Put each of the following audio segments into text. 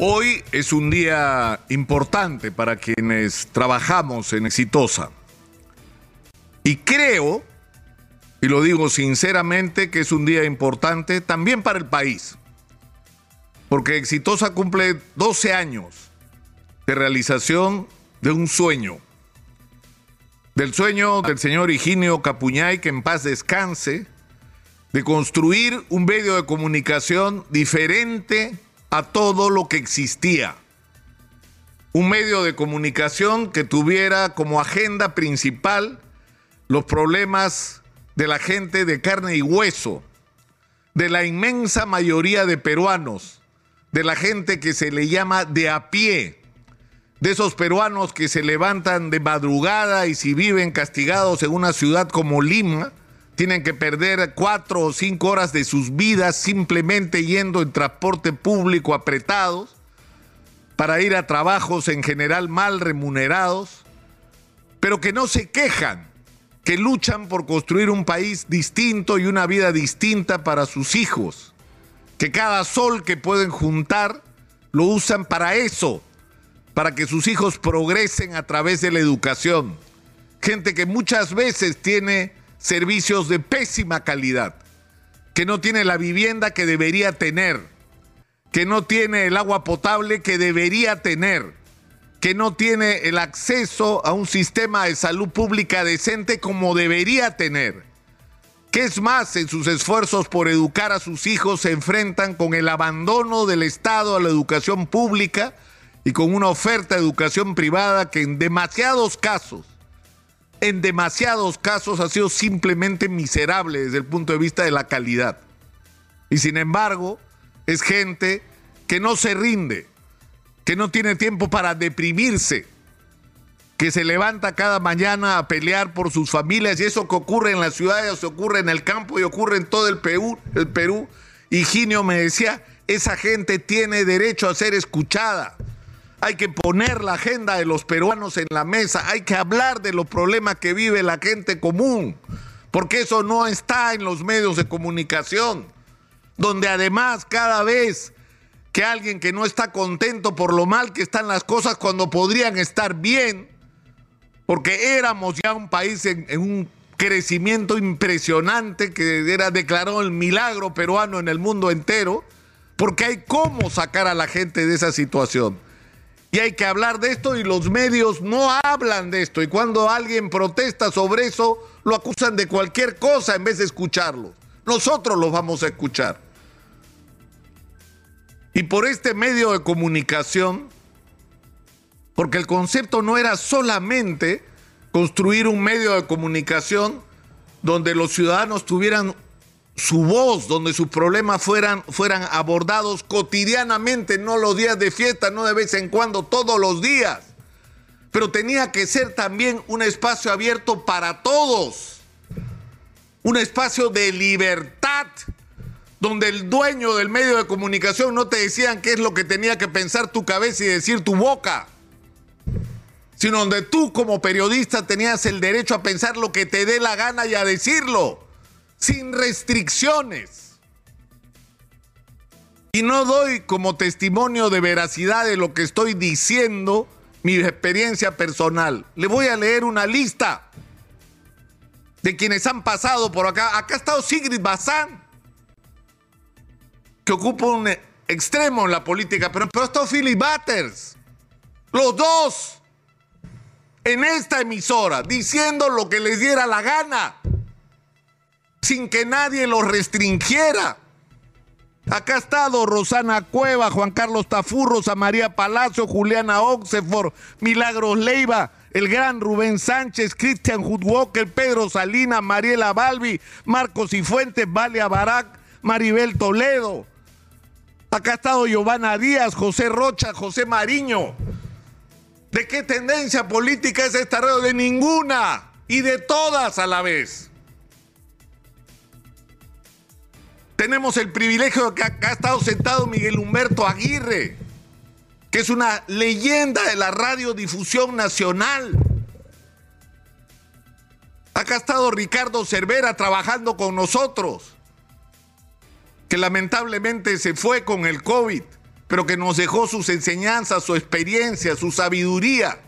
Hoy es un día importante para quienes trabajamos en Exitosa. Y creo, y lo digo sinceramente, que es un día importante también para el país. Porque Exitosa cumple 12 años de realización de un sueño. Del sueño del señor Higinio Capuñay, que en paz descanse, de construir un medio de comunicación diferente a todo lo que existía. Un medio de comunicación que tuviera como agenda principal los problemas de la gente de carne y hueso, de la inmensa mayoría de peruanos, de la gente que se le llama de a pie, de esos peruanos que se levantan de madrugada y si viven castigados en una ciudad como Lima, tienen que perder cuatro o cinco horas de sus vidas simplemente yendo en transporte público apretados para ir a trabajos en general mal remunerados, pero que no se quejan, que luchan por construir un país distinto y una vida distinta para sus hijos, que cada sol que pueden juntar lo usan para eso, para que sus hijos progresen a través de la educación. Gente que muchas veces tiene servicios de pésima calidad, que no tiene la vivienda que debería tener, que no tiene el agua potable que debería tener, que no tiene el acceso a un sistema de salud pública decente como debería tener. Que es más, en sus esfuerzos por educar a sus hijos se enfrentan con el abandono del Estado a la educación pública y con una oferta de educación privada que en demasiados casos en demasiados casos ha sido simplemente miserable desde el punto de vista de la calidad. Y sin embargo, es gente que no se rinde, que no tiene tiempo para deprimirse, que se levanta cada mañana a pelear por sus familias y eso que ocurre en las ciudades, ocurre en el campo y ocurre en todo el Perú. El Perú. Higinio me decía, esa gente tiene derecho a ser escuchada. Hay que poner la agenda de los peruanos en la mesa, hay que hablar de los problemas que vive la gente común, porque eso no está en los medios de comunicación, donde además cada vez que alguien que no está contento por lo mal que están las cosas cuando podrían estar bien, porque éramos ya un país en, un crecimiento impresionante que era declarado el milagro peruano en el mundo entero, porque hay cómo sacar a la gente de esa situación y hay que hablar de esto y los medios no hablan de esto. Y cuando alguien protesta sobre eso, lo acusan de cualquier cosa en vez de escucharlo. Nosotros los vamos a escuchar. Y por este medio de comunicación, porque el concepto no era solamente construir un medio de comunicación donde los ciudadanos tuvieran su voz, donde sus problemas fueran, fueran abordados cotidianamente, no los días de fiesta, no de vez en cuando, todos los días. Pero tenía que ser también un espacio abierto para todos, un espacio de libertad, donde el dueño del medio de comunicación no te decían qué es lo que tenía que pensar tu cabeza y decir tu boca, sino donde tú como periodista tenías el derecho a pensar lo que te dé la gana y a decirlo sin restricciones. Y no doy como testimonio de veracidad de lo que estoy diciendo mi experiencia personal. Le voy a leer una lista de quienes han pasado por acá. Acá ha estado Sigrid Bazán, que ocupa un extremo en la política, pero, pero ha estado Philip Butters. Los dos en esta emisora, diciendo lo que les diera la gana sin que nadie lo restringiera. Acá ha estado Rosana Cueva, Juan Carlos Tafurros, María Palacio, Juliana Oxeford, Milagros Leiva, el gran Rubén Sánchez, Christian Hudwalker, Pedro Salina, Mariela Balbi, Marcos y Fuentes, Valia Barak, Maribel Toledo. Acá ha estado Giovanna Díaz, José Rocha, José Mariño. ¿De qué tendencia política es esta red? De ninguna y de todas a la vez. Tenemos el privilegio de que acá ha estado sentado Miguel Humberto Aguirre, que es una leyenda de la radiodifusión nacional. Acá ha estado Ricardo Cervera trabajando con nosotros, que lamentablemente se fue con el COVID, pero que nos dejó sus enseñanzas, su experiencia, su sabiduría.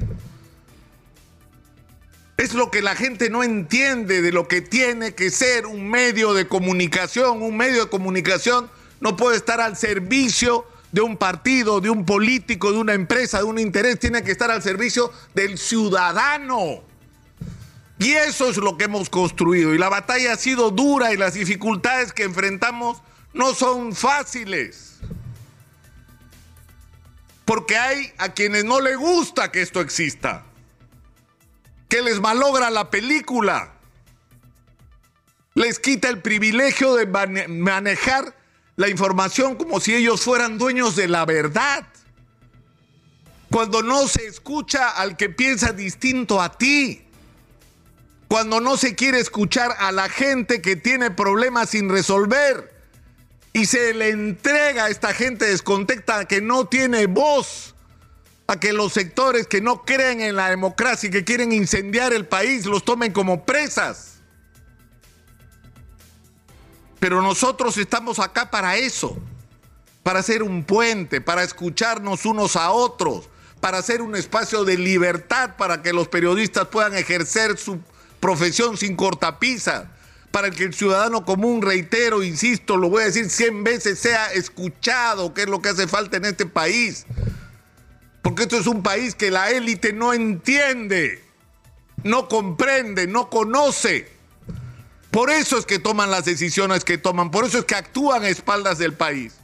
Es lo que la gente no entiende de lo que tiene que ser un medio de comunicación. Un medio de comunicación no puede estar al servicio de un partido, de un político, de una empresa, de un interés. Tiene que estar al servicio del ciudadano. Y eso es lo que hemos construido. Y la batalla ha sido dura y las dificultades que enfrentamos no son fáciles. Porque hay a quienes no les gusta que esto exista les malogra la película. Les quita el privilegio de manejar la información como si ellos fueran dueños de la verdad. Cuando no se escucha al que piensa distinto a ti. Cuando no se quiere escuchar a la gente que tiene problemas sin resolver. Y se le entrega a esta gente descontenta que no tiene voz a que los sectores que no creen en la democracia y que quieren incendiar el país los tomen como presas. Pero nosotros estamos acá para eso, para hacer un puente, para escucharnos unos a otros, para hacer un espacio de libertad para que los periodistas puedan ejercer su profesión sin cortapisa, para que el ciudadano común, reitero, insisto, lo voy a decir cien veces, sea escuchado, que es lo que hace falta en este país porque esto es un país que la élite no entiende, no comprende, no conoce. Por eso es que toman las decisiones que toman, por eso es que actúan a espaldas del país.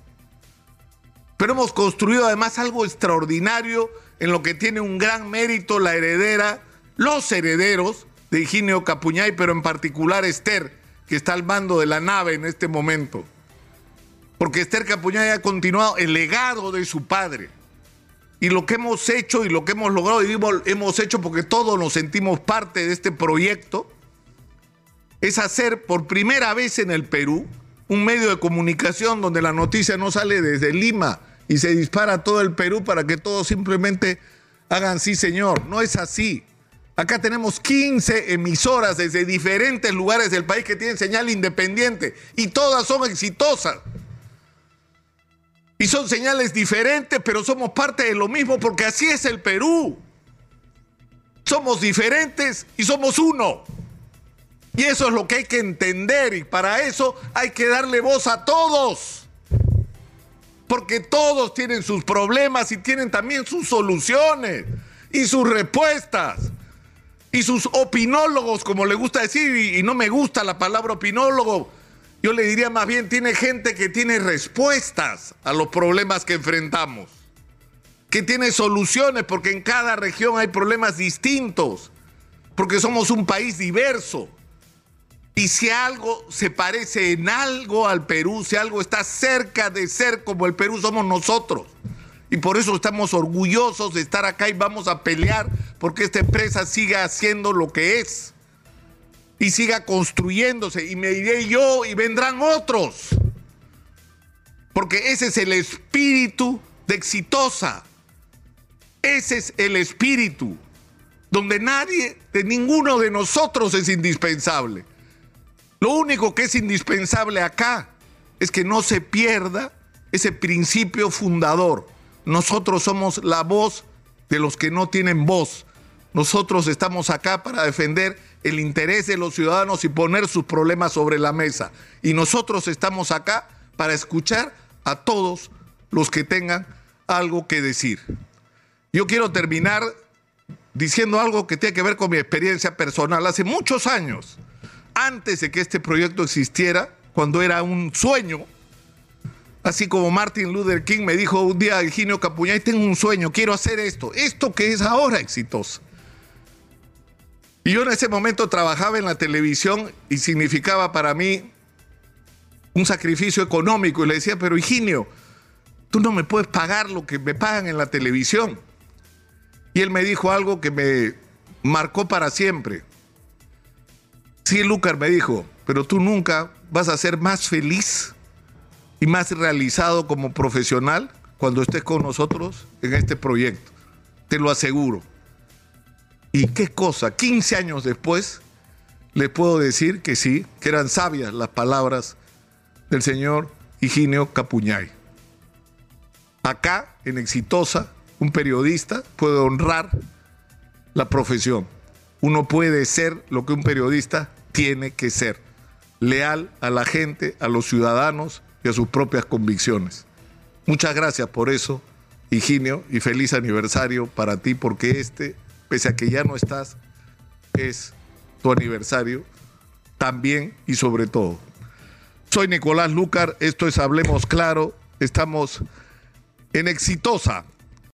Pero hemos construido además algo extraordinario en lo que tiene un gran mérito la heredera, los herederos de Higinio Capuñay, pero en particular Esther, que está al mando de la nave en este momento. Porque Esther Capuñay ha continuado el legado de su padre y lo que hemos hecho y lo que hemos logrado, y hemos hecho porque todos nos sentimos parte de este proyecto, es hacer por primera vez en el Perú un medio de comunicación donde la noticia no sale desde Lima y se dispara a todo el Perú para que todos simplemente hagan sí, señor. No es así. Acá tenemos 15 emisoras desde diferentes lugares del país que tienen señal independiente y todas son exitosas. Y son señales diferentes, pero somos parte de lo mismo porque así es el Perú. Somos diferentes y somos uno. Y eso es lo que hay que entender y para eso hay que darle voz a todos. Porque todos tienen sus problemas y tienen también sus soluciones y sus respuestas. Y sus opinólogos, como le gusta decir, y no me gusta la palabra opinólogo, yo le diría más bien, tiene gente que tiene respuestas a los problemas que enfrentamos, que tiene soluciones, porque en cada región hay problemas distintos, porque somos un país diverso. Y si algo se parece en algo al Perú, si algo está cerca de ser como el Perú, somos nosotros. Y por eso estamos orgullosos de estar acá y vamos a pelear porque esta empresa siga haciendo lo que es y siga construyéndose. Y me iré yo y vendrán otros. Porque ese es el espíritu de exitosa. Ese es el espíritu donde nadie, de ninguno de nosotros es indispensable. Lo único que es indispensable acá es que no se pierda ese principio fundador. Nosotros somos la voz de los que no tienen voz. Nosotros estamos acá para defender el interés de los ciudadanos y poner sus problemas sobre la mesa. Y nosotros estamos acá para escuchar a todos los que tengan algo que decir. Yo quiero terminar diciendo algo que tiene que ver con mi experiencia personal. Hace muchos años, antes de que este proyecto existiera, cuando era un sueño, así como Martin Luther King me dijo un día, Eugenio Capuñay, tengo un sueño, quiero hacer esto, esto que es ahora exitoso. Y yo en ese momento trabajaba en la televisión y significaba para mí un sacrificio económico. Y le decía, pero Higinio, tú no me puedes pagar lo que me pagan en la televisión. Y él me dijo algo que me marcó para siempre. Sí, Lucas me dijo, pero tú nunca vas a ser más feliz y más realizado como profesional cuando estés con nosotros en este proyecto. Te lo aseguro. Y qué cosa, 15 años después, le puedo decir que sí, que eran sabias las palabras del señor Higinio Capuñay. Acá, en Exitosa, un periodista puede honrar la profesión. Uno puede ser lo que un periodista tiene que ser, leal a la gente, a los ciudadanos y a sus propias convicciones. Muchas gracias por eso, Higinio, y feliz aniversario para ti, porque este, pese a que ya no estás, es tu aniversario también y sobre todo. Soy Nicolás Lucar, esto es Hablemos Claro, estamos en Exitosa